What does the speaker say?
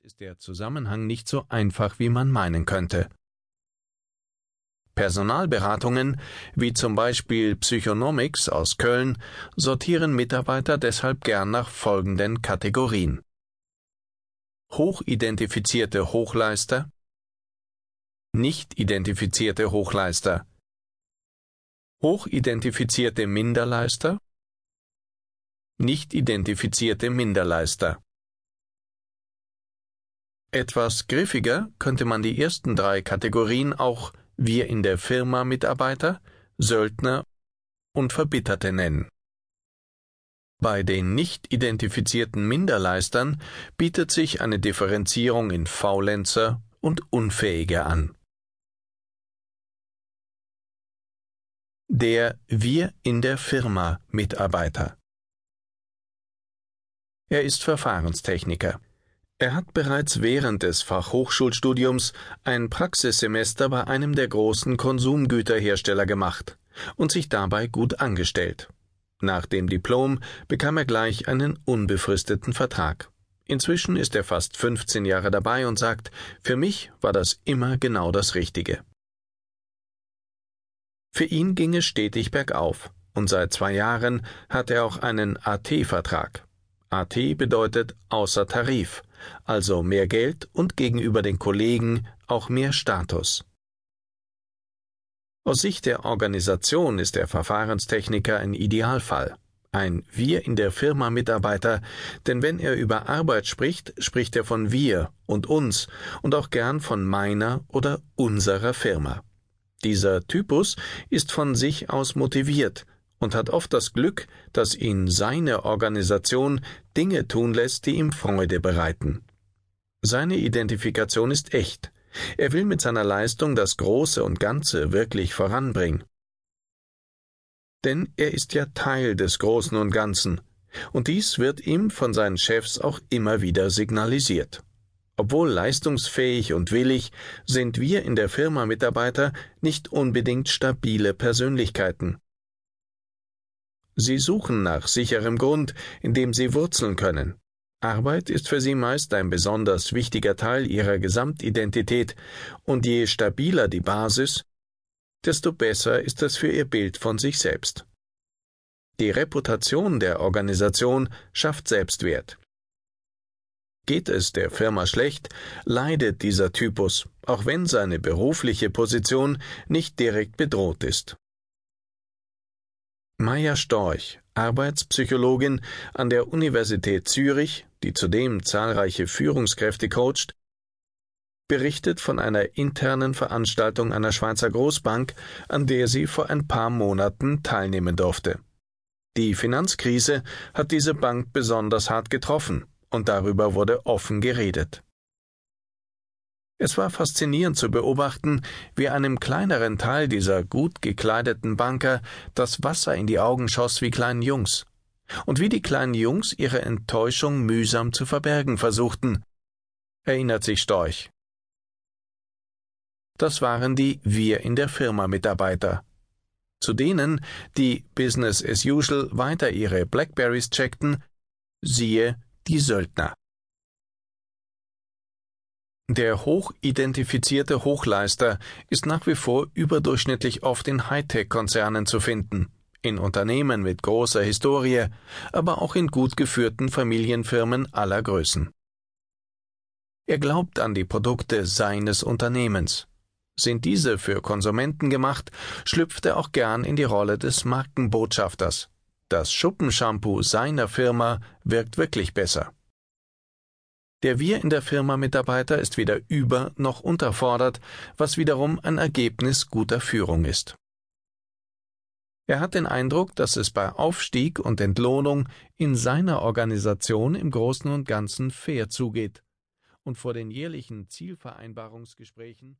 Ist der Zusammenhang nicht so einfach, wie man meinen könnte. Personalberatungen, wie zum Beispiel Psychonomics aus Köln, sortieren Mitarbeiter deshalb gern nach folgenden Kategorien. Hochidentifizierte Hochleister, nicht identifizierte Hochleister, hochidentifizierte Minderleister, nicht identifizierte Minderleister. Etwas griffiger könnte man die ersten drei Kategorien auch wir in der Firma Mitarbeiter, Söldner und Verbitterte nennen. Bei den nicht identifizierten Minderleistern bietet sich eine Differenzierung in Faulenzer und Unfähige an. Der Wir in der Firma Mitarbeiter. Er ist Verfahrenstechniker. Er hat bereits während des Fachhochschulstudiums ein Praxissemester bei einem der großen Konsumgüterhersteller gemacht und sich dabei gut angestellt. Nach dem Diplom bekam er gleich einen unbefristeten Vertrag. Inzwischen ist er fast 15 Jahre dabei und sagt, für mich war das immer genau das Richtige. Für ihn ging es stetig bergauf, und seit zwei Jahren hat er auch einen AT-Vertrag. AT bedeutet außer Tarif, also mehr Geld und gegenüber den Kollegen auch mehr Status. Aus Sicht der Organisation ist der Verfahrenstechniker ein Idealfall, ein Wir in der Firma Mitarbeiter, denn wenn er über Arbeit spricht, spricht er von wir und uns und auch gern von meiner oder unserer Firma. Dieser Typus ist von sich aus motiviert, und hat oft das Glück, dass ihn seine Organisation Dinge tun lässt, die ihm Freude bereiten. Seine Identifikation ist echt. Er will mit seiner Leistung das Große und Ganze wirklich voranbringen. Denn er ist ja Teil des Großen und Ganzen, und dies wird ihm von seinen Chefs auch immer wieder signalisiert. Obwohl leistungsfähig und willig, sind wir in der Firma Mitarbeiter nicht unbedingt stabile Persönlichkeiten. Sie suchen nach sicherem Grund, in dem sie wurzeln können. Arbeit ist für sie meist ein besonders wichtiger Teil ihrer Gesamtidentität, und je stabiler die Basis, desto besser ist es für ihr Bild von sich selbst. Die Reputation der Organisation schafft Selbstwert. Geht es der Firma schlecht, leidet dieser Typus, auch wenn seine berufliche Position nicht direkt bedroht ist. Maya Storch, Arbeitspsychologin an der Universität Zürich, die zudem zahlreiche Führungskräfte coacht, berichtet von einer internen Veranstaltung einer Schweizer Großbank, an der sie vor ein paar Monaten teilnehmen durfte. Die Finanzkrise hat diese Bank besonders hart getroffen, und darüber wurde offen geredet. Es war faszinierend zu beobachten, wie einem kleineren Teil dieser gut gekleideten Banker das Wasser in die Augen schoss wie kleinen Jungs, und wie die kleinen Jungs ihre Enttäuschung mühsam zu verbergen versuchten, erinnert sich Storch. Das waren die Wir in der Firma Mitarbeiter. Zu denen, die Business as usual weiter ihre Blackberries checkten, siehe die Söldner. Der hochidentifizierte Hochleister ist nach wie vor überdurchschnittlich oft in Hightech-Konzernen zu finden, in Unternehmen mit großer Historie, aber auch in gut geführten Familienfirmen aller Größen. Er glaubt an die Produkte seines Unternehmens. Sind diese für Konsumenten gemacht, schlüpft er auch gern in die Rolle des Markenbotschafters. Das Schuppenshampoo seiner Firma wirkt wirklich besser. Der Wir in der Firma Mitarbeiter ist weder über noch unterfordert, was wiederum ein Ergebnis guter Führung ist. Er hat den Eindruck, dass es bei Aufstieg und Entlohnung in seiner Organisation im Großen und Ganzen fair zugeht und vor den jährlichen Zielvereinbarungsgesprächen